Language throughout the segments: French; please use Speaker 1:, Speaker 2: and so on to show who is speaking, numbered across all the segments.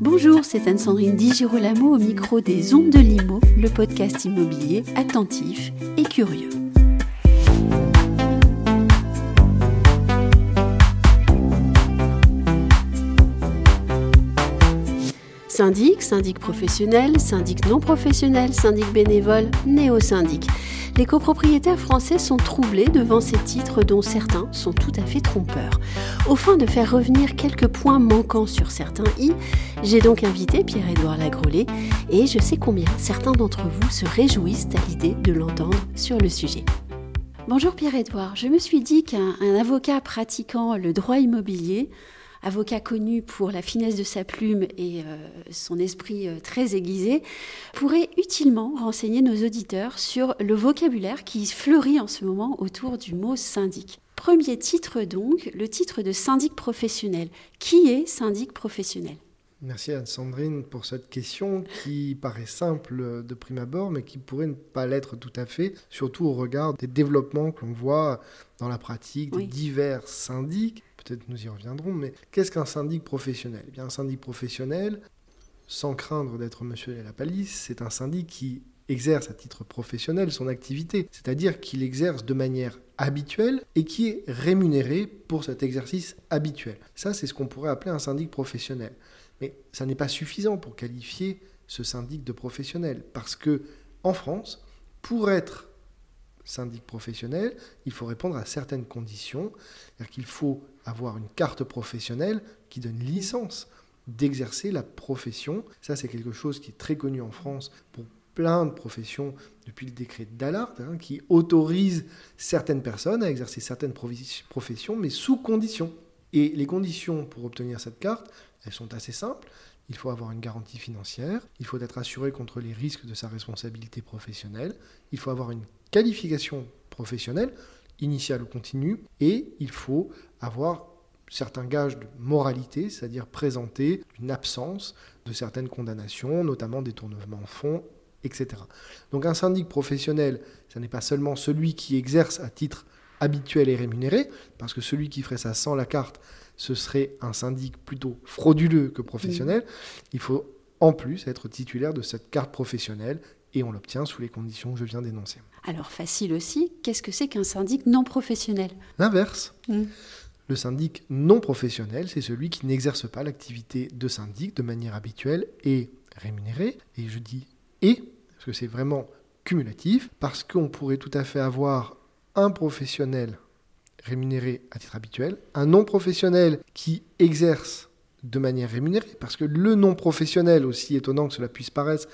Speaker 1: Bonjour, c'est Anne-Sandrine Di Girolamo au micro des Ondes de Limo, le podcast immobilier attentif et curieux. Syndic, syndic professionnel, syndic non professionnel, syndic bénévole, néo-syndic. Les copropriétaires français sont troublés devant ces titres dont certains sont tout à fait trompeurs. Au fin de faire revenir quelques points manquants sur certains i, j'ai donc invité Pierre-Édouard Lagrolet et je sais combien certains d'entre vous se réjouissent à l'idée de l'entendre sur le sujet. Bonjour Pierre-Édouard, je me suis dit qu'un avocat pratiquant le droit immobilier avocat connu pour la finesse de sa plume et euh, son esprit euh, très aiguisé, pourrait utilement renseigner nos auditeurs sur le vocabulaire qui fleurit en ce moment autour du mot syndic. Premier titre donc, le titre de syndic professionnel. Qui est syndic professionnel?
Speaker 2: Merci Anne-Sandrine pour cette question qui paraît simple de prime abord, mais qui pourrait ne pas l'être tout à fait, surtout au regard des développements que l'on voit dans la pratique des divers syndics peut-être nous y reviendrons, mais qu'est-ce qu'un syndic professionnel? Eh bien, Un syndic professionnel, sans craindre d'être monsieur de la palisse, c'est un syndic qui exerce à titre professionnel son activité, c'est-à-dire qu'il exerce de manière habituelle et qui est rémunéré pour cet exercice habituel. Ça, c'est ce qu'on pourrait appeler un syndic professionnel. Mais ça n'est pas suffisant pour qualifier ce syndic de professionnel, parce que en France, pour être syndic professionnel, il faut répondre à certaines conditions. C'est-à-dire qu'il faut avoir une carte professionnelle qui donne licence d'exercer la profession. Ça, c'est quelque chose qui est très connu en France pour plein de professions depuis le décret d'Allard, hein, qui autorise certaines personnes à exercer certaines professions, mais sous conditions. Et les conditions pour obtenir cette carte, elles sont assez simples. Il faut avoir une garantie financière, il faut être assuré contre les risques de sa responsabilité professionnelle, il faut avoir une qualification professionnelle, initiale ou continue, et il faut avoir certains gages de moralité, c'est-à-dire présenter une absence de certaines condamnations, notamment détournement en fonds, etc. Donc un syndic professionnel, ce n'est pas seulement celui qui exerce à titre habituel et rémunéré, parce que celui qui ferait ça sans la carte, ce serait un syndic plutôt frauduleux que professionnel. Il faut en plus être titulaire de cette carte professionnelle et on l'obtient sous les conditions que je viens d'énoncer.
Speaker 1: Alors facile aussi, qu'est-ce que c'est qu'un syndic non professionnel?
Speaker 2: L'inverse. Hmm. Le syndic non professionnel, c'est celui qui n'exerce pas l'activité de syndic de manière habituelle et rémunérée. Et je dis et, parce que c'est vraiment cumulatif, parce qu'on pourrait tout à fait avoir un professionnel rémunéré à titre habituel, un non professionnel qui exerce de manière rémunérée, parce que le non professionnel, aussi étonnant que cela puisse paraître,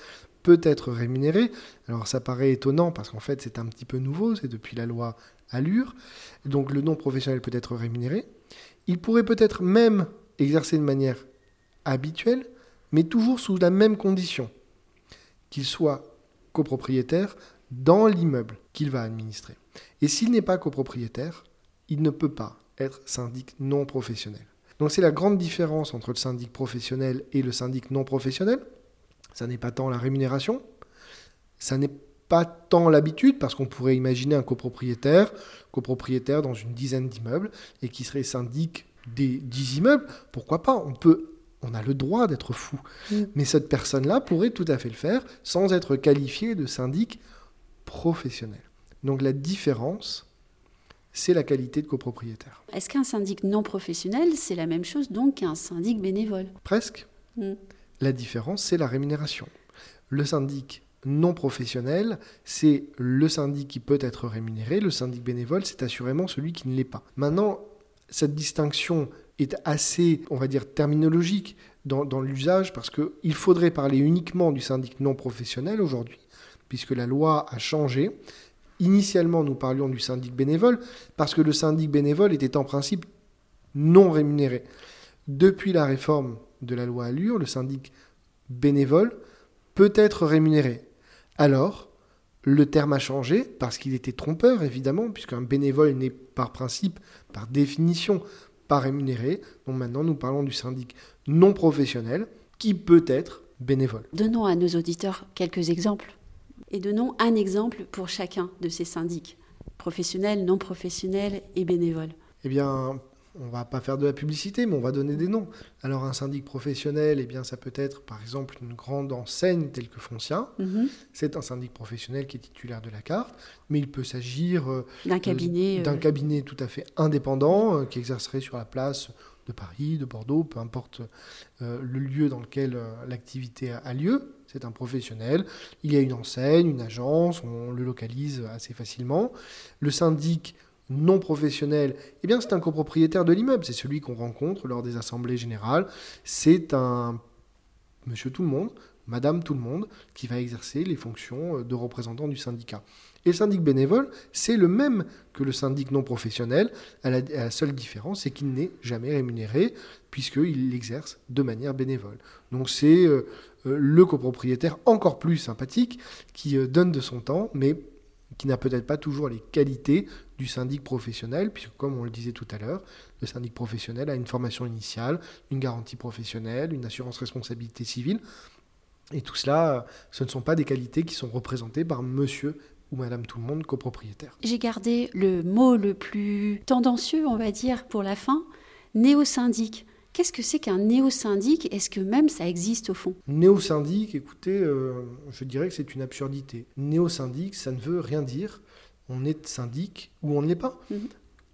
Speaker 2: peut être rémunéré. Alors ça paraît étonnant parce qu'en fait c'est un petit peu nouveau, c'est depuis la loi Allure. Donc le non professionnel peut être rémunéré. Il pourrait peut-être même exercer de manière habituelle, mais toujours sous la même condition, qu'il soit copropriétaire dans l'immeuble qu'il va administrer. Et s'il n'est pas copropriétaire, il ne peut pas être syndic non professionnel. Donc c'est la grande différence entre le syndic professionnel et le syndic non professionnel. Ça n'est pas tant la rémunération, ça n'est pas tant l'habitude, parce qu'on pourrait imaginer un copropriétaire, copropriétaire dans une dizaine d'immeubles, et qui serait syndic des dix immeubles, pourquoi pas? On peut, on a le droit d'être fou. Mm. Mais cette personne-là pourrait tout à fait le faire sans être qualifié de syndic professionnel. Donc la différence, c'est la qualité de copropriétaire.
Speaker 1: Est-ce qu'un syndic non professionnel, c'est la même chose donc qu'un syndic bénévole?
Speaker 2: Presque. Hmm. La différence, c'est la rémunération. Le syndic non professionnel, c'est le syndic qui peut être rémunéré. Le syndic bénévole, c'est assurément celui qui ne l'est pas. Maintenant, cette distinction est assez, on va dire, terminologique dans, l'usage parce qu'il faudrait parler uniquement du syndic non professionnel aujourd'hui, puisque la loi a changé Initialement, nous parlions du syndic bénévole parce que le syndic bénévole était en principe non rémunéré. Depuis la réforme de la loi Allure, le syndic bénévole peut être rémunéré. Alors, le terme a changé parce qu'il était trompeur, évidemment, puisqu'un bénévole n'est par principe, par définition, pas rémunéré. Donc maintenant, nous parlons du syndic non professionnel qui peut être bénévole.
Speaker 1: Donnons à nos auditeurs quelques exemples et donnons un exemple pour chacun de ces syndics, professionnels, non professionnels et bénévoles.
Speaker 2: Eh bien, on va pas faire de la publicité, mais on va donner des noms. Alors un syndic professionnel, eh bien ça peut être par exemple une grande enseigne telle que Foncia. Mhm. C'est un syndic professionnel qui est titulaire de la carte, mais il peut s'agir euh,
Speaker 1: d'un cabinet,
Speaker 2: d'un cabinet tout à fait indépendant qui exercerait sur la place de Paris, de Bordeaux, peu importe le lieu dans lequel l'activité a lieu c'est un professionnel. Il y a une enseigne, une agence, on le localise assez facilement. Le syndic non professionnel, eh bien c'est un copropriétaire de l'immeuble, c'est celui qu'on rencontre lors des assemblées générales. C'est un monsieur tout le monde, madame tout le monde, qui va exercer les fonctions de représentant du syndicat. Et le syndic bénévole, c'est le même que le syndic non professionnel, à la, seule différence, c'est qu'il n'est jamais rémunéré, puisqu'il l'exerce de manière bénévole. Donc c'est euh, euh, le copropriétaire encore plus sympathique qui euh, donne de son temps, mais qui n'a peut-être pas toujours les qualités du syndic professionnel, puisque comme on le disait tout à l'heure, le syndic professionnel a une formation initiale, une garantie professionnelle, une assurance responsabilité civile. Et tout cela, ce ne sont pas des qualités qui sont représentées par monsieur ou madame tout le monde copropriétaire.
Speaker 1: J'ai gardé le mot le plus tendancieux, on va dire, pour la fin, néo-syndic. Qu'est-ce que c'est qu'un néo-syndic? Est-ce que même ça existe au fond?
Speaker 2: Néo-syndic, écoutez, euh, je dirais que c'est une absurdité. Néo-syndic, ça ne veut rien dire. On est syndic ou on ne l'est pas. Mhm.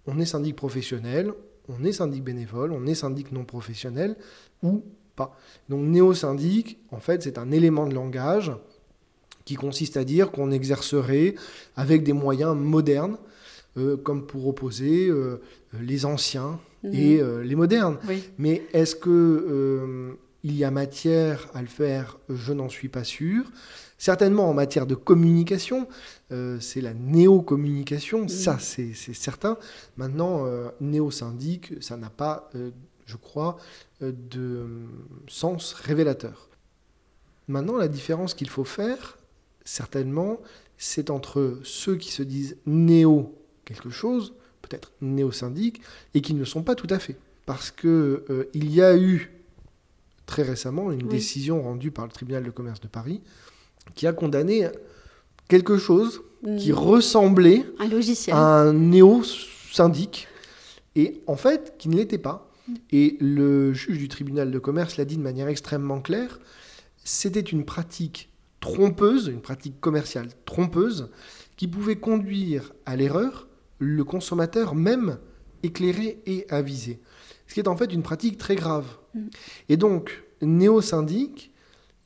Speaker 2: On est syndic professionnel, on est syndic bénévole, on est syndic non professionnel ou pas. Donc néo-syndic, en fait, c'est un élément de langage qui consiste à dire qu'on exercerait avec des moyens modernes, euh, comme pour opposer euh, les anciens Mhm. et euh, les modernes. Mais est-ce que euh, il y a matière à le faire? Je n'en suis pas sûr. Certainement en matière de communication, euh, c'est la néo-communication, ça c'est certain. Maintenant, néo-syndic, ça n'a pas, je crois, de sens révélateur. Maintenant, la différence qu'il faut faire, certainement, c'est entre ceux qui se disent néo quelque chose peut-être néo-syndiques, et qui ne sont pas tout à fait. Parce qu'il euh, il y a eu très récemment une décision rendue par le tribunal de commerce de Paris qui a condamné quelque chose qui mm. ressemblait
Speaker 1: un logiciel.
Speaker 2: à un néo-syndic, et en fait qui ne l'était pas. Mm. Et le juge du tribunal de commerce l'a dit de manière extrêmement claire, c'était une pratique trompeuse, une pratique commerciale trompeuse, qui pouvait conduire à l'erreur le consommateur même éclairé et avisé. Ce qui est en fait une pratique très grave. Mm. Et donc, néo-syndic,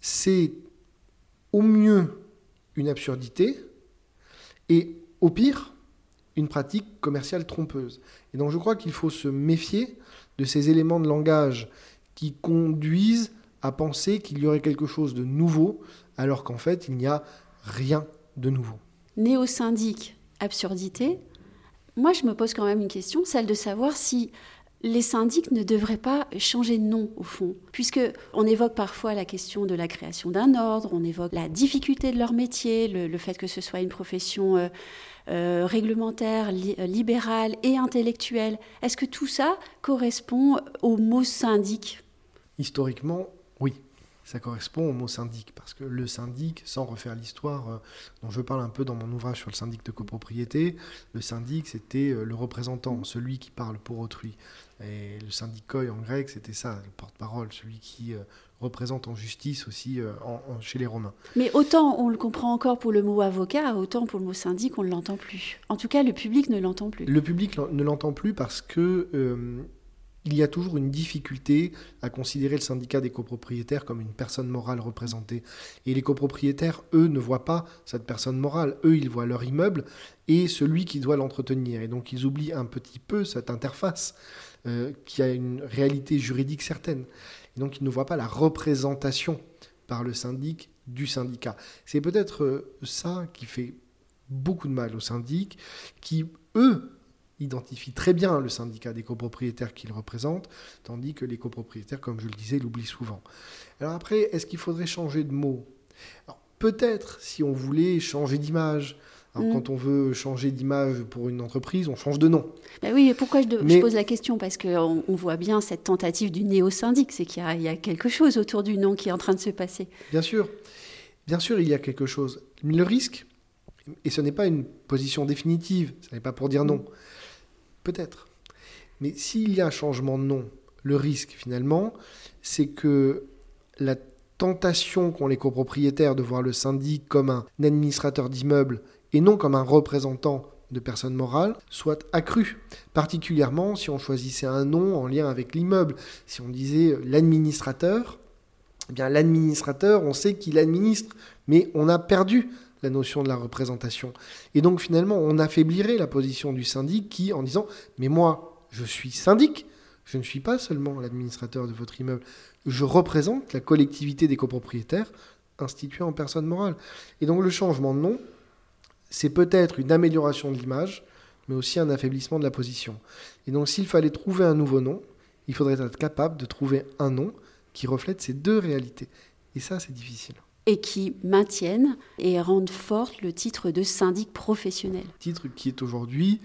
Speaker 2: c'est au mieux une absurdité et au pire une pratique commerciale trompeuse. Et donc je crois qu'il faut se méfier de ces éléments de langage qui conduisent à penser qu'il y aurait quelque chose de nouveau alors qu'en fait il n'y a rien de nouveau.
Speaker 1: Néo-syndic, absurdité, moi, je me pose quand même une question, celle de savoir si les syndics ne devraient pas changer de nom au fond, puisque on évoque parfois la question de la création d'un ordre, on évoque la difficulté de leur métier, le, fait que ce soit une profession euh, euh, réglementaire, euh, libérale et intellectuelle. Est-ce que tout ça correspond au mot syndic?
Speaker 2: Historiquement, oui ça correspond au mot syndic, parce que le syndic, sans refaire l'histoire dont je parle un peu dans mon ouvrage sur le syndic de copropriété, le syndic c'était le représentant, celui qui parle pour autrui. Et le syndicoi en grec, c'était ça, le porte-parole, celui qui euh, représente en justice aussi chez les Romains.
Speaker 1: Mais autant on le comprend encore pour le mot avocat, autant pour le mot syndic, on ne l'entend plus. En tout cas, le public ne l'entend plus.
Speaker 2: Le public ne l'entend plus parce que il y a toujours une difficulté à considérer le syndicat des copropriétaires comme une personne morale représentée. Et les copropriétaires, eux, ne voient pas cette personne morale. Eux, ils voient leur immeuble et celui qui doit l'entretenir. Et donc, ils oublient un petit peu cette interface euh, qui a une réalité juridique certaine. Et donc, ils ne voient pas la représentation par le syndic du syndicat. C'est peut-être euh, ça qui fait beaucoup de mal aux syndics, qui, eux, identifie très bien le syndicat des copropriétaires qu'il représente, tandis que les copropriétaires, comme je le disais, l'oublient souvent. Alors après, est-ce qu'il faudrait changer de mot? Peut-être si on voulait changer d'image. Mm. Quand on veut changer d'image pour une entreprise, on change de nom.
Speaker 1: Ben oui, pourquoi je, pose la question? Parce qu'on on voit bien cette tentative du néo-syndic, c'est qu'il y, y, a quelque chose autour du nom qui est en train de se passer.
Speaker 2: Bien sûr, bien sûr, il y a quelque chose. Mais le risque, et ce n'est pas une position définitive, ce n'est pas pour dire non, Peut-être. Mais s'il y a un changement de nom, le risque finalement, c'est que la tentation qu'ont les copropriétaires de voir le syndic comme un administrateur d'immeubles et non comme un représentant de personnes morales soit accrue, particulièrement si on choisissait un nom en lien avec l'immeuble. Si on disait l'administrateur, eh bien l'administrateur, on sait qu'il administre, mais on a perdu la notion de la représentation. Et donc finalement, on affaiblirait la position du syndic qui, en disant, mais moi, je suis syndic, je ne suis pas seulement l'administrateur de votre immeuble, je représente la collectivité des copropriétaires instituée en personne morale. Et donc le changement de nom, c'est peut-être une amélioration de l'image, mais aussi un affaiblissement de la position. Et donc s'il fallait trouver un nouveau nom, il faudrait être capable de trouver un nom qui reflète ces deux réalités. Et ça, c'est difficile.
Speaker 1: Et qui maintiennent et rendent fort le titre de syndic professionnel.
Speaker 2: Titre qui est aujourd'hui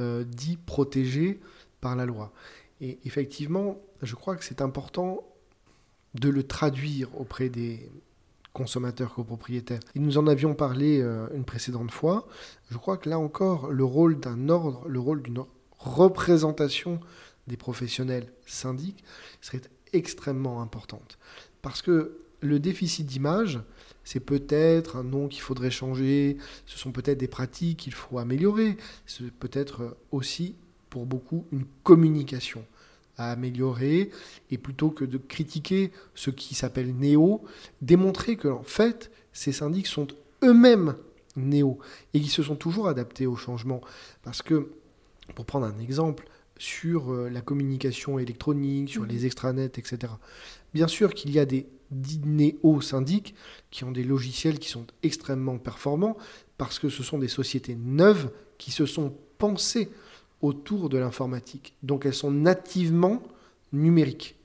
Speaker 2: euh, dit protégé par la loi. Et effectivement, je crois que c'est important de le traduire auprès des, consommateurs copropriétaires. Et nous en avions parlé euh, une précédente fois. Je crois que là encore, le rôle d'un ordre, le rôle d'une représentation des professionnels syndics serait extrêmement importante. Parce que le déficit d'image, c'est peut-être un nom qu'il faudrait changer, ce sont peut-être des pratiques qu'il faut améliorer, c'est peut-être aussi pour beaucoup une communication à améliorer, et plutôt que de critiquer ce qui s'appelle néo, démontrer que en fait, ces syndics sont eux-mêmes néo, et qui se sont toujours adaptés au changement. Parce que, pour prendre un exemple, sur euh, la communication électronique, sur mhm. les extranets, etc. Bien sûr qu'il y a des néo-syndics qui ont des logiciels qui sont extrêmement performants parce que ce sont des sociétés neuves qui se sont pensées autour de l'informatique. Donc elles sont nativement numériques.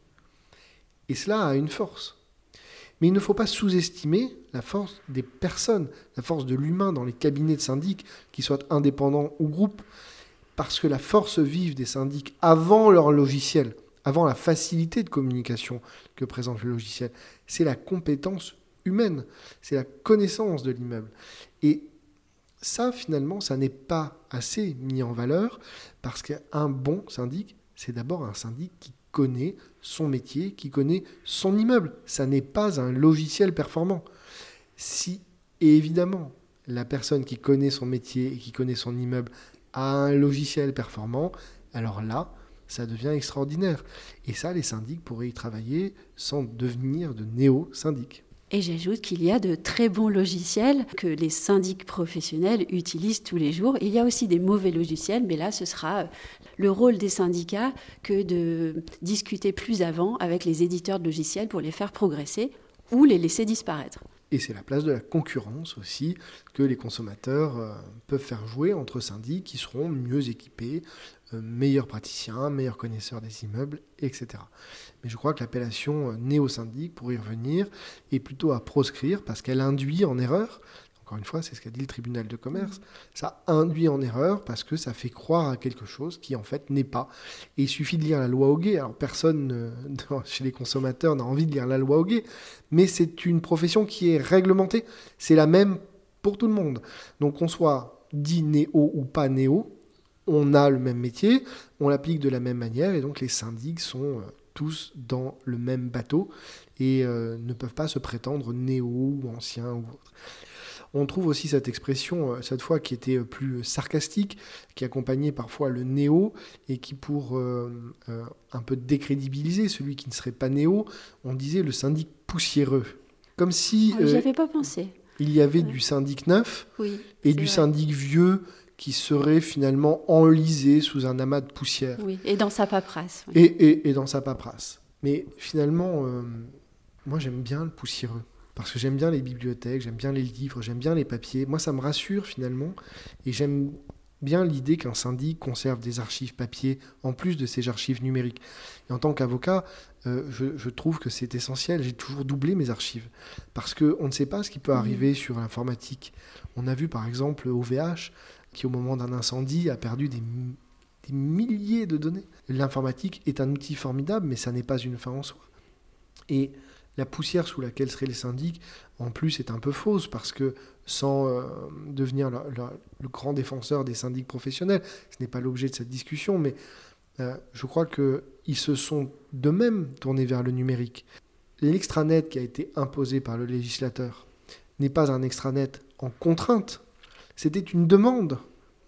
Speaker 2: Et cela a une force. Mais il ne faut pas sous-estimer la force des personnes, la force de l'humain dans les cabinets de syndics, qu'ils soient indépendants ou groupes, parce que la force vive des syndics avant leur logiciel, avant la facilité de communication que présente le logiciel, c'est la compétence humaine, c'est la connaissance de l'immeuble. Et ça, finalement, ça n'est pas assez mis en valeur parce qu'un bon syndic, c'est d'abord un syndic qui connaît son métier, qui connaît son immeuble. Ça n'est pas un logiciel performant. Si, évidemment, la personne qui connaît son métier et qui connaît son immeuble a un logiciel performant, alors là, ça devient extraordinaire. Et ça, les syndics pourraient y travailler sans devenir de néo-syndics.
Speaker 1: Et j'ajoute qu'il y a de très bons logiciels que les syndics professionnels utilisent tous les jours. Il y a aussi des mauvais logiciels, mais là, ce sera le rôle des syndicats que de discuter plus avant avec les éditeurs de logiciels pour les faire progresser ou les laisser disparaître.
Speaker 2: Et c'est la place de la concurrence aussi que les consommateurs euh, peuvent faire jouer entre syndics qui seront mieux équipés, euh, meilleurs praticiens, meilleurs connaisseurs des immeubles, etc. Mais je crois que l'appellation euh, néo-syndic, pour y revenir, est plutôt à proscrire parce qu'elle induit en erreur. Encore une fois, c'est ce qu'a dit le tribunal de commerce. Ça induit en erreur parce que ça fait croire à quelque chose qui en fait n'est pas. Et il suffit de lire la loi Hoguet. Alors personne chez les consommateurs n'a envie de lire la loi Hoguet, mais c'est une profession qui est réglementée. C'est la même pour tout le monde. Donc qu'on soit dit néo ou pas néo, on a le même métier, on l'applique de la même manière, et donc les syndics sont euh, tous dans le même bateau et euh, ne peuvent pas se prétendre néo ou anciens ou autres. On trouve aussi cette expression, euh, cette fois qui était plus sarcastique, qui accompagnait parfois le néo, et qui pour un peu décrédibiliser celui qui ne serait pas néo, on disait le syndic poussiéreux. Comme si...
Speaker 1: Ah, J'avais pas pensé.
Speaker 2: Il y avait du syndic neuf et du syndic vieux qui serait finalement enlisé sous un amas de poussière.
Speaker 1: Oui, et dans sa paperasse.
Speaker 2: Et, et, dans sa paperasse. Mais finalement, euh, moi j'aime bien le poussiéreux. Parce que j'aime bien les bibliothèques, j'aime bien les livres, j'aime bien les papiers. Moi, ça me rassure finalement. Et j'aime bien l'idée qu'un syndic conserve des archives papier en plus de ses archives numériques. Et en tant qu'avocat, euh, je, je, trouve que c'est essentiel. J'ai toujours doublé mes archives. Parce qu'on ne sait pas ce qui peut arriver sur l'informatique. On a vu par exemple OVH qui au moment d'un incendie a perdu des, milliers de données. L'informatique est un outil formidable, mais ça n'est pas une fin en soi. Et la poussière sous laquelle seraient les syndics, en plus, est un peu fausse, parce que sans euh, devenir le, grand défenseur des syndics professionnels, ce n'est pas l'objet de cette discussion, mais euh, je crois qu'ils se sont de même tournés vers le numérique. L'extranet qui a été imposé par le législateur n'est pas un extranet en contrainte, c'était une demande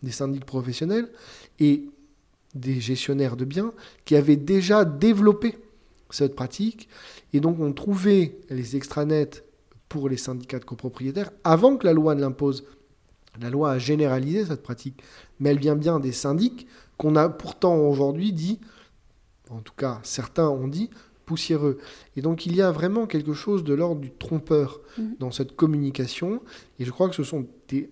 Speaker 2: des syndics professionnels et des gestionnaires de biens qui avaient déjà développé cette pratique et donc ont trouvé les extranets pour les syndicats de copropriétaires avant que la loi ne l'impose. La loi a généralisé cette pratique, mais elle vient bien des syndics qu'on a pourtant aujourd'hui dit, en tout cas certains ont dit, poussiéreux. Et donc il y a vraiment quelque chose de l'ordre du trompeur mmh. dans cette communication, et je crois que ce sont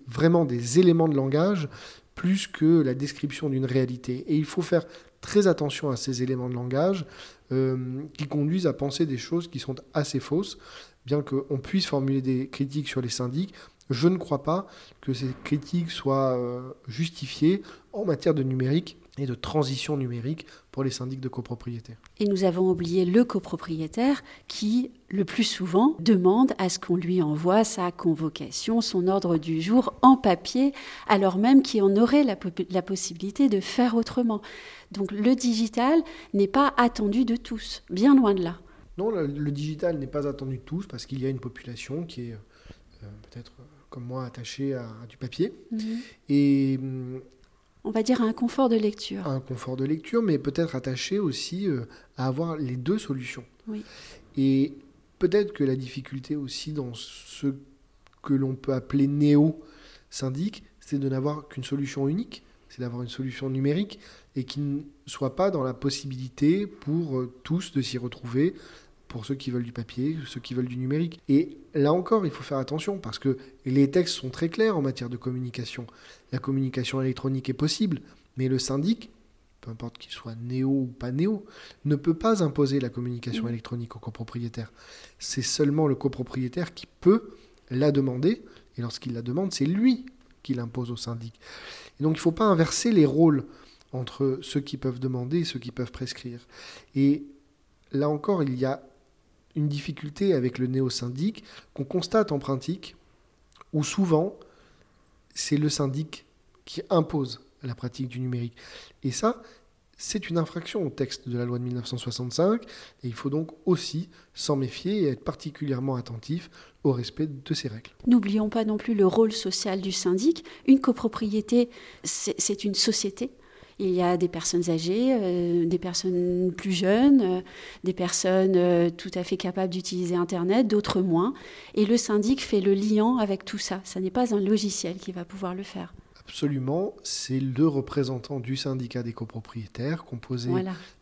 Speaker 2: vraiment des éléments de langage plus que la description d'une réalité. Et il faut faire très attention à ces éléments de langage euh, qui conduisent à penser des choses qui sont assez fausses, bien qu'on puisse formuler des critiques sur les syndics. Je ne crois pas que ces critiques soient euh, justifiées en matière de numérique et de transition numérique pour les syndics de copropriétaires.
Speaker 1: Et nous avons oublié le copropriétaire qui, le plus souvent, demande à ce qu'on lui envoie sa convocation, son ordre du jour en papier, alors même qu'il en aurait la, la possibilité de faire autrement. Donc le digital n'est pas attendu de tous, bien loin de là.
Speaker 2: Non, le, digital n'est pas attendu de tous parce qu'il y a une population qui est peut-être euh, comme moi attachée à, du papier. Mhm. Et
Speaker 1: on va dire, un confort de lecture.
Speaker 2: Un confort de lecture, mais peut-être attaché aussi euh, à avoir les deux solutions. Et peut-être que la difficulté aussi dans ce que l'on peut appeler néo-syndic, c'est de n'avoir qu'une solution unique, c'est d'avoir une solution numérique et qui ne soit pas dans la possibilité pour euh, tous de s'y retrouver pour ceux qui veulent du papier, ceux qui veulent du numérique. Et là encore, il faut faire attention parce que les textes sont très clairs en matière de communication. La communication électronique est possible, mais le syndic, peu importe qu'il soit néo ou pas néo, ne peut pas imposer la communication électronique au copropriétaire. C'est seulement le copropriétaire qui peut la demander, et lorsqu'il la demande, c'est lui qui l'impose au syndic. Et donc il ne faut pas inverser les rôles entre ceux qui peuvent demander et ceux qui peuvent prescrire. Et là encore, il y a une difficulté avec le néo-syndic qu'on constate en pratique, où souvent c'est le syndic qui impose la pratique du numérique. Et ça, c'est une infraction au texte de la loi de 1965, et il faut donc aussi s'en méfier et être particulièrement attentif au respect de ces règles.
Speaker 1: N'oublions pas non plus le rôle social du syndic. Une copropriété, c'est une société il y a des personnes âgées, euh, des personnes plus jeunes, euh, des personnes euh, tout à fait capables d'utiliser Internet, d'autres moins. Et le syndic fait le lien avec tout ça. Ce n'est pas un logiciel qui va pouvoir le faire.
Speaker 2: Absolument, c'est le représentant du syndicat des copropriétaires composé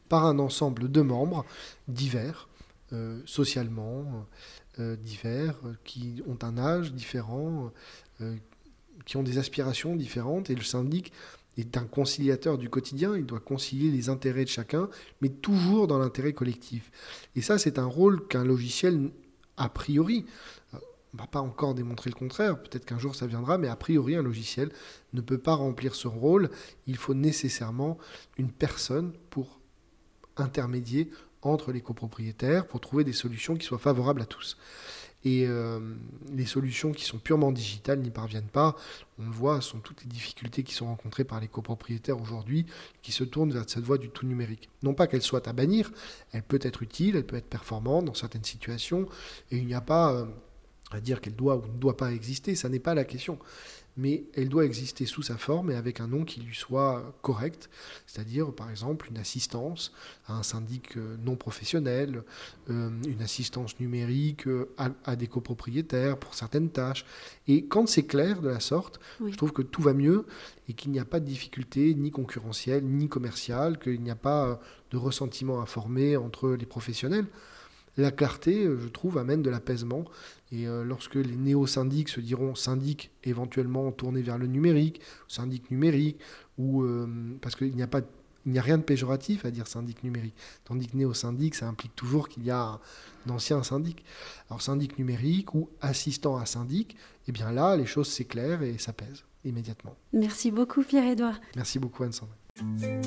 Speaker 2: par un ensemble de membres divers, socialement divers, qui ont un âge différent, qui ont des aspirations différentes. Et le syndic est un conciliateur du quotidien, il doit concilier les intérêts de chacun, mais toujours dans l'intérêt collectif. Et ça, c'est un rôle qu'un logiciel, a priori, euh, on ne va pas encore démontrer le contraire, peut-être qu'un jour ça viendra, mais a priori, un logiciel ne peut pas remplir ce rôle. Il faut nécessairement une personne pour intermédier entre les copropriétaires, pour trouver des solutions qui soient favorables à tous. Et euh, les solutions qui sont purement digitales n'y parviennent pas. On le voit, ce sont toutes les difficultés qui sont rencontrées par les copropriétaires aujourd'hui qui se tournent vers cette voie du tout numérique. Non pas qu'elle soit à bannir, elle peut être utile, elle peut être performante dans certaines situations, et il n'y a pas euh, à dire qu'elle doit ou ne doit pas exister, ça n'est pas la question mais elle doit exister sous sa forme et avec un nom qui lui soit correct, c'est-à-dire par exemple une assistance à un syndic euh, non professionnel, euh, une assistance numérique euh, à, des copropriétaires pour certaines tâches. Et quand c'est clair de la sorte, je trouve que tout va mieux et qu'il n'y a pas de difficulté ni concurrentielle ni commerciale, qu'il n'y a pas de ressentiment informé entre les professionnels. La clarté, je trouve, amène de l'apaisement et euh, lorsque les néo-syndics se diront syndics éventuellement tournés vers le numérique, syndic numérique, ou euh, parce qu'il n'y a pas il n'y a rien de péjoratif à dire syndic numérique. Tandis que néo-syndic, ça implique toujours qu'il y a un, ancien syndic. Alors syndic numérique ou assistant à syndic, eh bien là, les choses s'éclairent et ça pèse immédiatement.
Speaker 1: Merci beaucoup Pierre-Édouard.
Speaker 2: Merci beaucoup Anne-Sandrine.